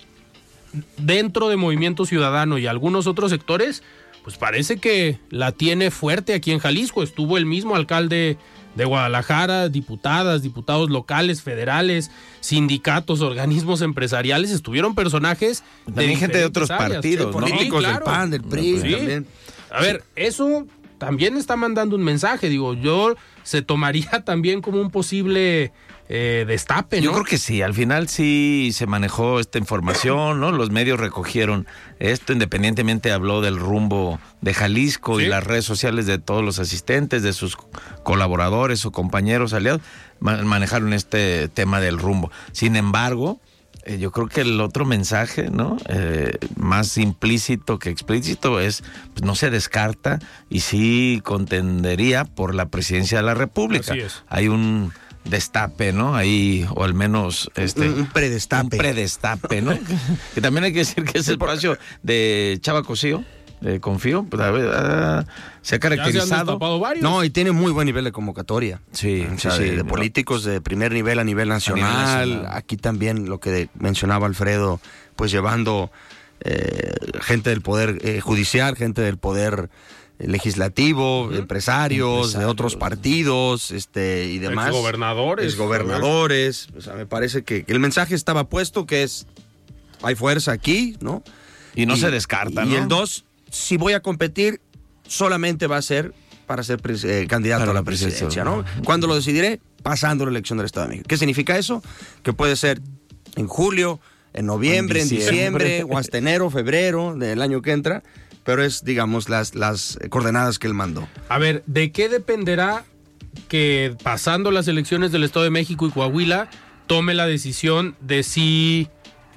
dentro de Movimiento Ciudadano y algunos otros sectores pues parece que la tiene fuerte aquí en Jalisco. Estuvo el mismo alcalde de Guadalajara, diputadas, diputados locales, federales, sindicatos, organismos empresariales, estuvieron personajes también gente de otros partidos, políticos del PAN, del PRI, también. A ver, eso también está mandando un mensaje, digo, yo se tomaría también como un posible eh, destape, ¿no? Yo creo que sí, al final sí se manejó esta información, ¿no? Los medios recogieron esto, independientemente habló del rumbo de Jalisco y las redes sociales de todos los asistentes, de sus colaboradores o compañeros aliados, manejaron este tema del rumbo. Sin embargo, eh, yo creo que el otro mensaje, ¿no? Eh, más implícito que explícito es, pues no se descarta y sí contendería por la presidencia de la República. Hay un destape, ¿no? Ahí, o al menos este. Un predestape. Un predestape, ¿no? que también hay que decir que es el espacio de Chava Cosío. confío, pues, ah, se ha caracterizado. no, y tiene muy buen nivel de convocatoria. Sí, sí, de, políticos de primer nivel a nivel, nacional. Aquí también lo que mencionaba Alfredo, pues llevando eh, gente del poder eh, judicial, gente del poder legislativo, empresarios de otros partidos, este y demás. Gobernadores. Gobernadores. O sea, me parece que, el mensaje estaba puesto que es hay fuerza aquí, ¿no? Y no se descarta, ¿no? Y el dos, si voy a competir, solamente va a ser para ser eh, candidato a la presidencia, ¿no? ¿Cuándo lo decidiré? Pasando la elección del Estado de México. ¿Qué significa eso? Que puede ser en julio, en noviembre, en diciembre, o hasta enero, febrero del año que entra pero es, digamos, las, las coordenadas que él mandó. A ver, ¿de qué dependerá que pasando las elecciones del Estado de México y Coahuila tome la decisión de si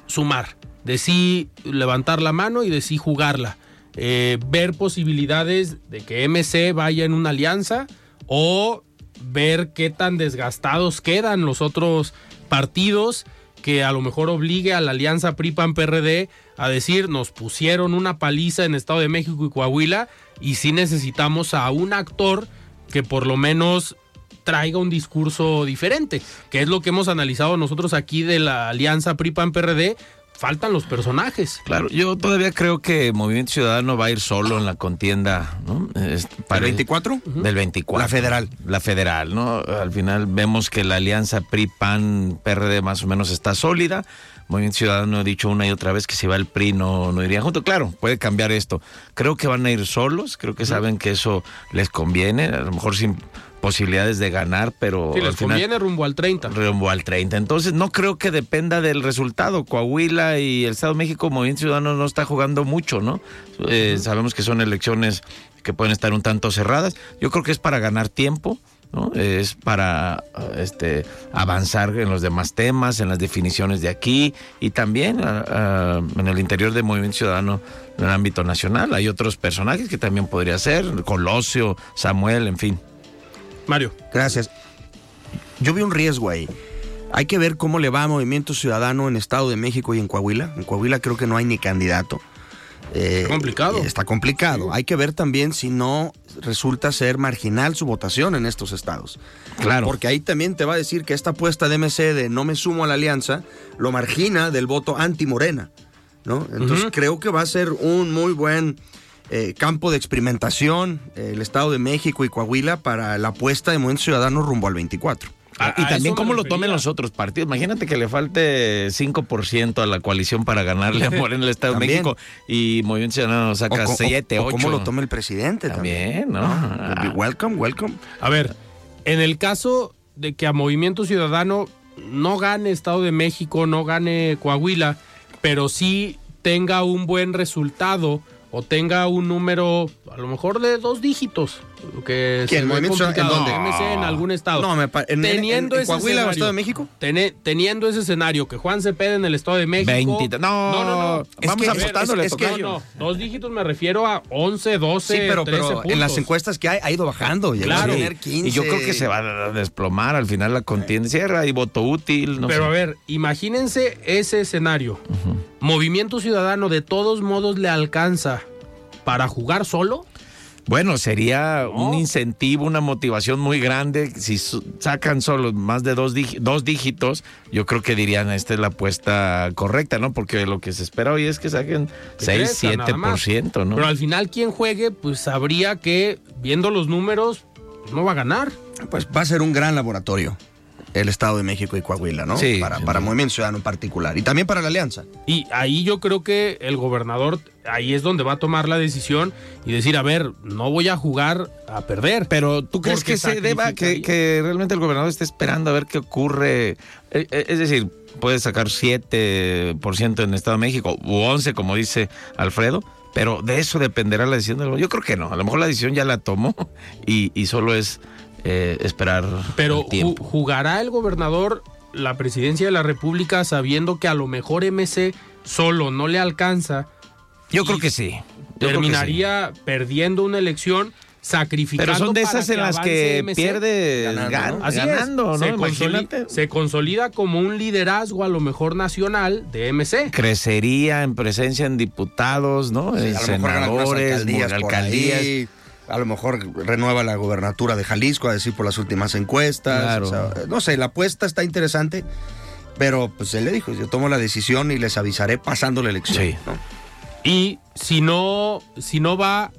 sumar, de si levantar la mano y de si jugarla? Eh, ver posibilidades de que MC vaya en una alianza o ver qué tan desgastados quedan los otros partidos que a lo mejor obligue a la alianza PRI-PAN-PRD a decir nos pusieron una paliza en Estado de México y Coahuila y sí necesitamos a un actor que por lo menos traiga un discurso diferente, que es lo que hemos analizado nosotros aquí de la alianza PRI-PAN-PRD, faltan los personajes. Claro, yo todavía creo que Movimiento Ciudadano va a ir solo en la contienda, ¿no? para ¿El 24? Del 24. La federal. La federal, ¿no? Al final vemos que la alianza PRI-PAN-PRD más o menos está sólida. Movimiento Ciudadano ha dicho una y otra vez que si va el PRI no, no iría junto. Claro, puede cambiar esto. Creo que van a ir solos, creo que saben que eso les conviene, a lo mejor sin posibilidades de ganar, pero... Sí, les conviene rumbo al 30. Rumbo al 30. Entonces, no creo que dependa del resultado. Coahuila y el Estado de México, Movimiento Ciudadano no está jugando mucho, ¿no? Eh, sabemos que son elecciones que pueden estar un tanto cerradas. Yo creo que es para ganar tiempo. ¿no? Es para este, avanzar en los demás temas, en las definiciones de aquí y también en el interior del Movimiento Ciudadano en el ámbito nacional. Hay otros personajes que también podría ser, Colosio, Samuel, en fin. Mario. Gracias. Yo vi un riesgo ahí. Hay que ver cómo le va a Movimiento Ciudadano en Estado de México y en Coahuila. En Coahuila creo que no hay ni candidato. Eh, complicado. Está complicado. Hay que ver también si no resulta ser marginal su votación en estos estados. Claro. Porque ahí también te va a decir que esta apuesta de MC de no me sumo a la alianza lo margina del voto anti-morena. ¿no? Entonces creo que va a ser un muy buen eh, campo de experimentación, el Estado de México y Coahuila para la apuesta de Movimiento Ciudadano rumbo al 24. y también cómo lo tomen los otros partidos. Imagínate que le falte 5% a la coalición para ganarle a Morena en el Estado de México y Movimiento Ciudadano saca 7, 8. ¿Cómo lo tome el presidente también? ¿no? Ah, welcome, welcome. A ver, en el caso de que a Movimiento Ciudadano no gane Estado de México, no gane Coahuila, pero sí tenga un buen resultado o tenga un número a lo mejor de dos dígitos. Que ¿Quién? ¿Movimiento en dónde? en algún estado. No, me en, teniendo en, Coahuila o Estado de México. teniendo ese escenario, que Juan Cepeda en el Estado de México. 20, no, no, no, no. Vamos apostándole. Es, que, no, dos dígitos me refiero a 11, 12, sí, pero, 13 pero en las encuestas que hay ha ido bajando. Claro. A 15. Y yo creo que se va a desplomar al final la contienda. Cierra y voto útil. No pero a ver, imagínense ese escenario. Movimiento Ciudadano de todos modos le alcanza para jugar solo? Bueno, sería un incentivo, una motivación muy grande. Si sacan solo más de dos, dos dígitos, yo creo que dirían, esta es la apuesta correcta, ¿no? Porque lo que se espera hoy es que saquen 6, 7%, ¿no? Pero al final quien juegue, pues sabría que, viendo los números, no va a ganar. Pues va a ser un gran laboratorio el Estado de México y Coahuila, ¿no? Sí. Para, para Movimiento Ciudadano en particular. Y también para la Alianza. Y ahí yo creo que el gobernador, ahí es donde va a tomar la decisión y decir, a ver, no voy a jugar a perder. Pero ¿tú crees que se deba, que, que, realmente el gobernador esté esperando a ver qué ocurre? Eh, eh, es decir, puede sacar 7% en Estado de México u 11, como dice Alfredo. Pero de eso dependerá la decisión del gobernador. Yo creo que no. A lo mejor la decisión ya la tomó y, y solo es eh, esperar. Pero jugará el gobernador la presidencia de la República sabiendo que a lo mejor MC solo no le alcanza. Yo creo que sí. terminaría perdiendo una elección sacrificando. Pero son de esas en las que pierde ganando, ¿no? Se, consolida, como un liderazgo a lo mejor nacional de MC. Crecería en presencia en diputados, ¿no? en senadores, alcaldías a lo mejor renueva la gobernatura de Jalisco, a decir por las últimas encuestas. no sé, la apuesta está interesante, pero pues él le dijo, yo tomo la decisión y les avisaré pasando la elección. Y si no, si no va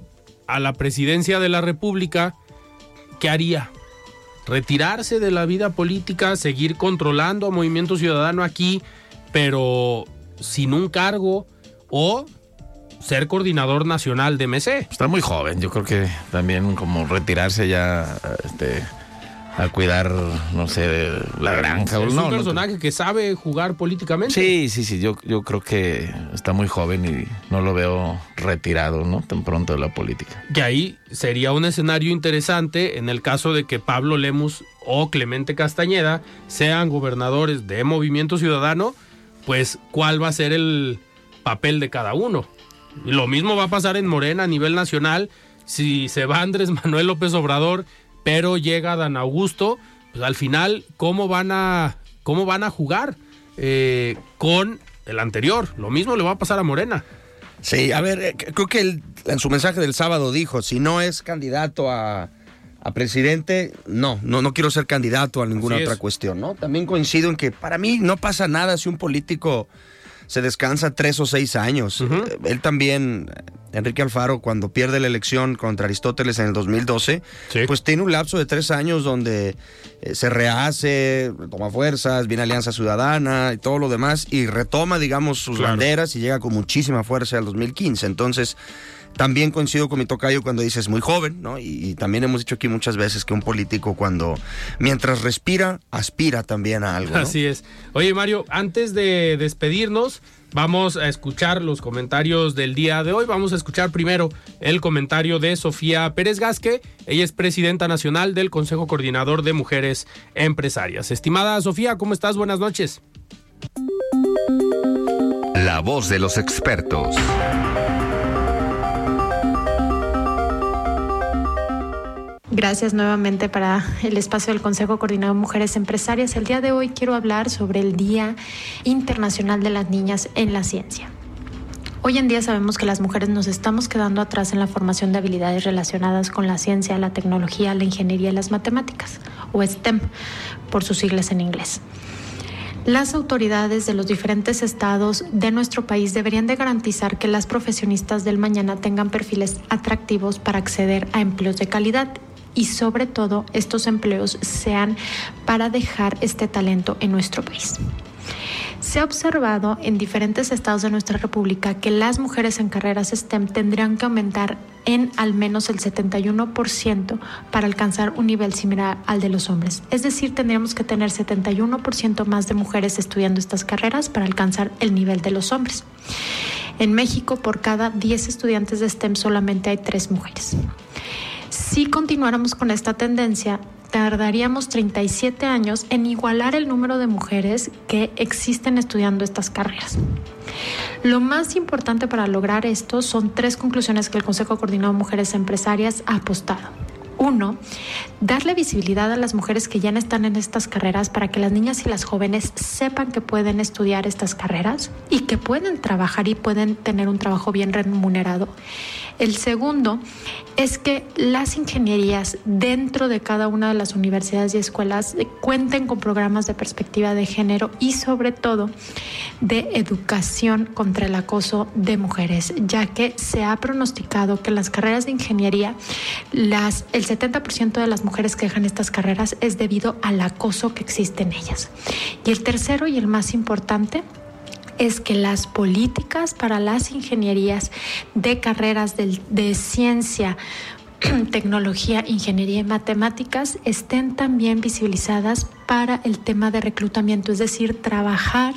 a la presidencia de la República, ¿qué haría? Retirarse de la vida política, seguir controlando a Movimiento Ciudadano aquí, pero sin un cargo, o ser coordinador nacional de MC. Está muy joven, yo creo que también como retirarse ya este, a cuidar, no sé, la granja. Es no, un no, personaje que sabe jugar políticamente. Sí, sí, sí, yo, yo creo que está muy joven y no lo veo retirado, ¿no? Tan pronto de la política. Y ahí sería un escenario interesante en el caso de que Pablo Lemus o Clemente Castañeda sean gobernadores de Movimiento Ciudadano, pues cuál va a ser el papel de cada uno. Y lo mismo va a pasar en Morena a nivel nacional. Si se va Andrés Manuel López Obrador, pero llega Dan Augusto, pues al final, ¿cómo van a, cómo van a jugar eh, con el anterior? Lo mismo le va a pasar a Morena. Sí, a ver, eh, creo que él, en su mensaje del sábado dijo, si no es candidato a, a presidente, no, no, no quiero ser candidato a ninguna Así otra es. cuestión, ¿no? También coincido en que para mí no pasa nada si un político se descansa tres o seis años. Él también, Enrique Alfaro, cuando pierde la elección contra Aristóteles en el 2012, pues tiene un lapso de tres años donde eh, se rehace, toma fuerzas, viene Alianza Ciudadana y todo lo demás, y retoma, digamos, sus Claro. banderas y llega con muchísima fuerza al 2015. Entonces, también coincido con mi tocayo cuando dices muy joven, ¿no? Y, y también hemos dicho aquí muchas veces que un político cuando, mientras respira, aspira también a algo. ¿no? Así es. Oye, Mario, antes de despedirnos, vamos a escuchar los comentarios del día de hoy. Vamos a escuchar primero el comentario de Sofía Pérez Gasque. Ella es presidenta nacional del Consejo Coordinador de Mujeres Empresarias. Estimada Sofía, ¿cómo estás? Buenas noches. La voz de los expertos. Gracias nuevamente para el espacio del Consejo Coordinador de Mujeres Empresarias. El día de hoy quiero hablar sobre el Día Internacional de las Niñas en la Ciencia. Hoy en día sabemos que las mujeres nos estamos quedando atrás en la formación de habilidades relacionadas con la ciencia, la tecnología, la ingeniería y las matemáticas, o STEM por sus siglas en inglés. Las autoridades de los diferentes estados de nuestro país deberían de garantizar que las profesionistas del mañana tengan perfiles atractivos para acceder a empleos de calidad y sobre todo estos empleos sean para dejar este talento en nuestro país. Se ha observado en diferentes estados de nuestra República que las mujeres en carreras STEM tendrían que aumentar en al menos el 71% para alcanzar un nivel similar al de los hombres. Es decir, tendríamos que tener 71% más de mujeres estudiando estas carreras para alcanzar el nivel de los hombres. En México, por cada 10 estudiantes de STEM solamente hay 3 mujeres. Si continuáramos con esta tendencia, tardaríamos 37 años en igualar el número de mujeres que existen estudiando estas carreras. Lo más importante para lograr esto son tres conclusiones que el Consejo Coordinado de Mujeres Empresarias ha apostado. Uno, darle visibilidad a las mujeres que ya están en estas carreras para que las niñas y las jóvenes sepan que pueden estudiar estas carreras y que pueden trabajar y pueden tener un trabajo bien remunerado. El segundo es que las ingenierías dentro de cada una de las universidades y escuelas cuenten con programas de perspectiva de género y sobre todo de educación contra el acoso de mujeres, ya que se ha pronosticado que en las carreras de ingeniería el 70% de las mujeres que dejan estas carreras es debido al acoso que existe en ellas. Y el tercero y el más importante es que las políticas para las ingenierías de carreras de, ciencia, tecnología, ingeniería y matemáticas estén también visibilizadas para el tema de reclutamiento, es decir, trabajar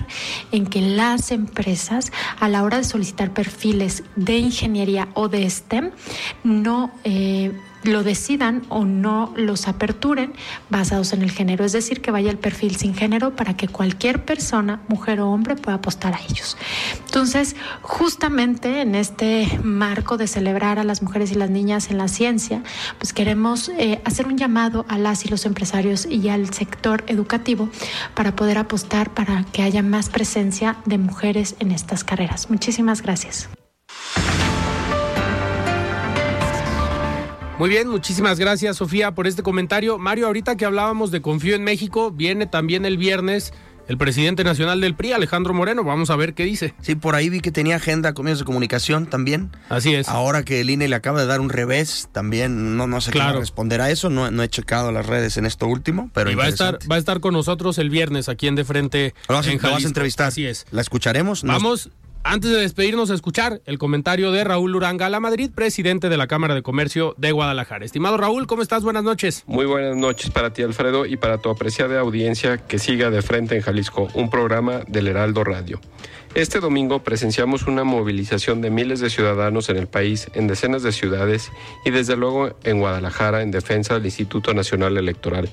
en que las empresas a la hora de solicitar perfiles de ingeniería o de STEM no eh, lo decidan o no los aperturen basados en el género, es decir, que vaya el perfil sin género para que cualquier persona, mujer o hombre, pueda apostar a ellos. Entonces, justamente en este marco de celebrar a las mujeres y las niñas en la ciencia, pues queremos eh, hacer un llamado a las y los empresarios y al sector educativo para poder apostar para que haya más presencia de mujeres en estas carreras. Muchísimas gracias. Muy bien, muchísimas gracias Sofía por este comentario. Mario, ahorita que hablábamos de Confío en México, viene también el viernes el presidente nacional del PRI, Alejandro Moreno. Vamos a ver qué dice. Sí, por ahí vi que tenía agenda con medios de comunicación también. Así es. Ahora que el INE le acaba de dar un revés, también no, no sé Claro. cómo responder a eso. No, no he checado las redes en esto último, pero y va a estar, va a estar con nosotros el viernes aquí en De Frente. ¿Lo vas, en lo vas a entrevistar? Así es. ¿La escucharemos? Vamos, Antes de despedirnos, a escuchar el comentario de Raúl Uranga La Madrid, presidente de la Cámara de Comercio de Guadalajara. Estimado Raúl, ¿cómo estás? Buenas noches. Muy buenas noches para ti, Alfredo, y para tu apreciada audiencia que siga de frente en Jalisco, un programa del Heraldo Radio. Este domingo presenciamos una movilización de miles de ciudadanos en el país, en decenas de ciudades y desde luego en Guadalajara en defensa del Instituto Nacional Electoral.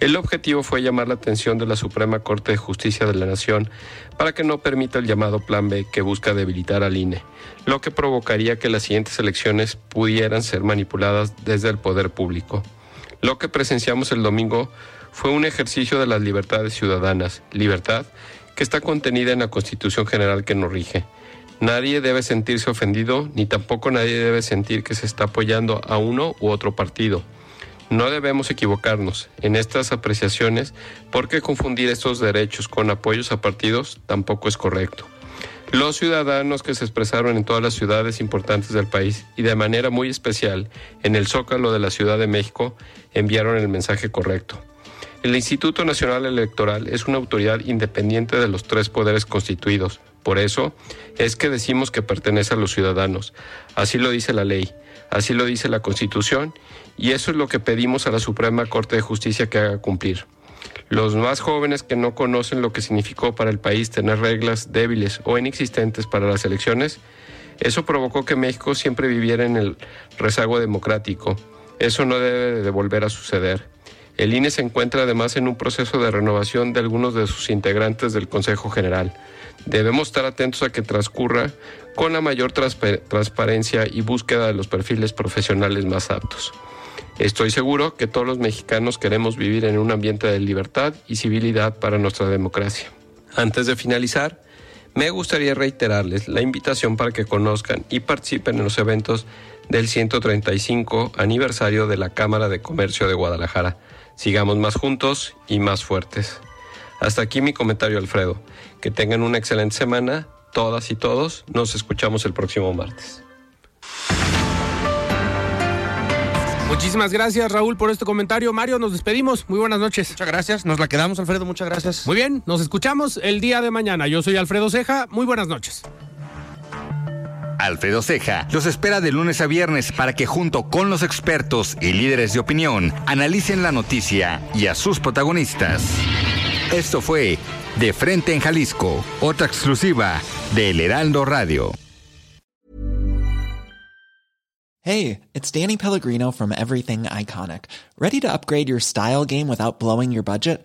El objetivo fue llamar la atención de la Suprema Corte de Justicia de la Nación para que no permita el llamado Plan B que busca debilitar al INE, lo que provocaría que las siguientes elecciones pudieran ser manipuladas desde el poder público. Lo que presenciamos el domingo fue un ejercicio de las libertades ciudadanas, libertad que está contenida en la Constitución General que nos rige. Nadie debe sentirse ofendido, ni tampoco nadie debe sentir que se está apoyando a uno u otro partido. No debemos equivocarnos en estas apreciaciones porque confundir estos derechos con apoyos a partidos tampoco es correcto. Los ciudadanos que se expresaron en todas las ciudades importantes del país y de manera muy especial en el Zócalo de la Ciudad de México enviaron el mensaje correcto. El Instituto Nacional Electoral es una autoridad independiente de los tres poderes constituidos. Por eso es que decimos que pertenece a los ciudadanos. Así lo dice la ley, así lo dice la Constitución y eso es lo que pedimos a la Suprema Corte de Justicia que haga cumplir. Los más jóvenes que no conocen lo que significó para el país tener reglas débiles o inexistentes para las elecciones, eso provocó que México siempre viviera en el rezago democrático. Eso no debe de volver a suceder. El INE se encuentra además en un proceso de renovación de algunos de sus integrantes del Consejo General. Debemos estar atentos a que transcurra con la mayor transparencia y búsqueda de los perfiles profesionales más aptos. Estoy seguro que todos los mexicanos queremos vivir en un ambiente de libertad y civilidad para nuestra democracia. Antes de finalizar, me gustaría reiterarles la invitación para que conozcan y participen en los eventos del 135 aniversario de la Cámara de Comercio de Guadalajara Sigamos más juntos y más fuertes. Hasta aquí mi comentario, Alfredo. Que tengan una excelente semana, todas y todos. Nos escuchamos el próximo martes. Muchísimas gracias, Raúl, por este comentario. Mario, nos despedimos. Muy buenas noches. Muchas gracias. Nos la quedamos, Alfredo. Muchas gracias. Muy bien, nos escuchamos el día de mañana. Yo soy Alfredo Ceja. Muy buenas noches. Alfredo Ceja los espera de lunes a viernes para que junto con los expertos y líderes de opinión analicen la noticia y a sus protagonistas. Esto fue De Frente en Jalisco, otra exclusiva de El Heraldo Radio. Hey, it's Danny Pellegrino from Everything Iconic. ¿Ready to upgrade your style game without blowing your budget?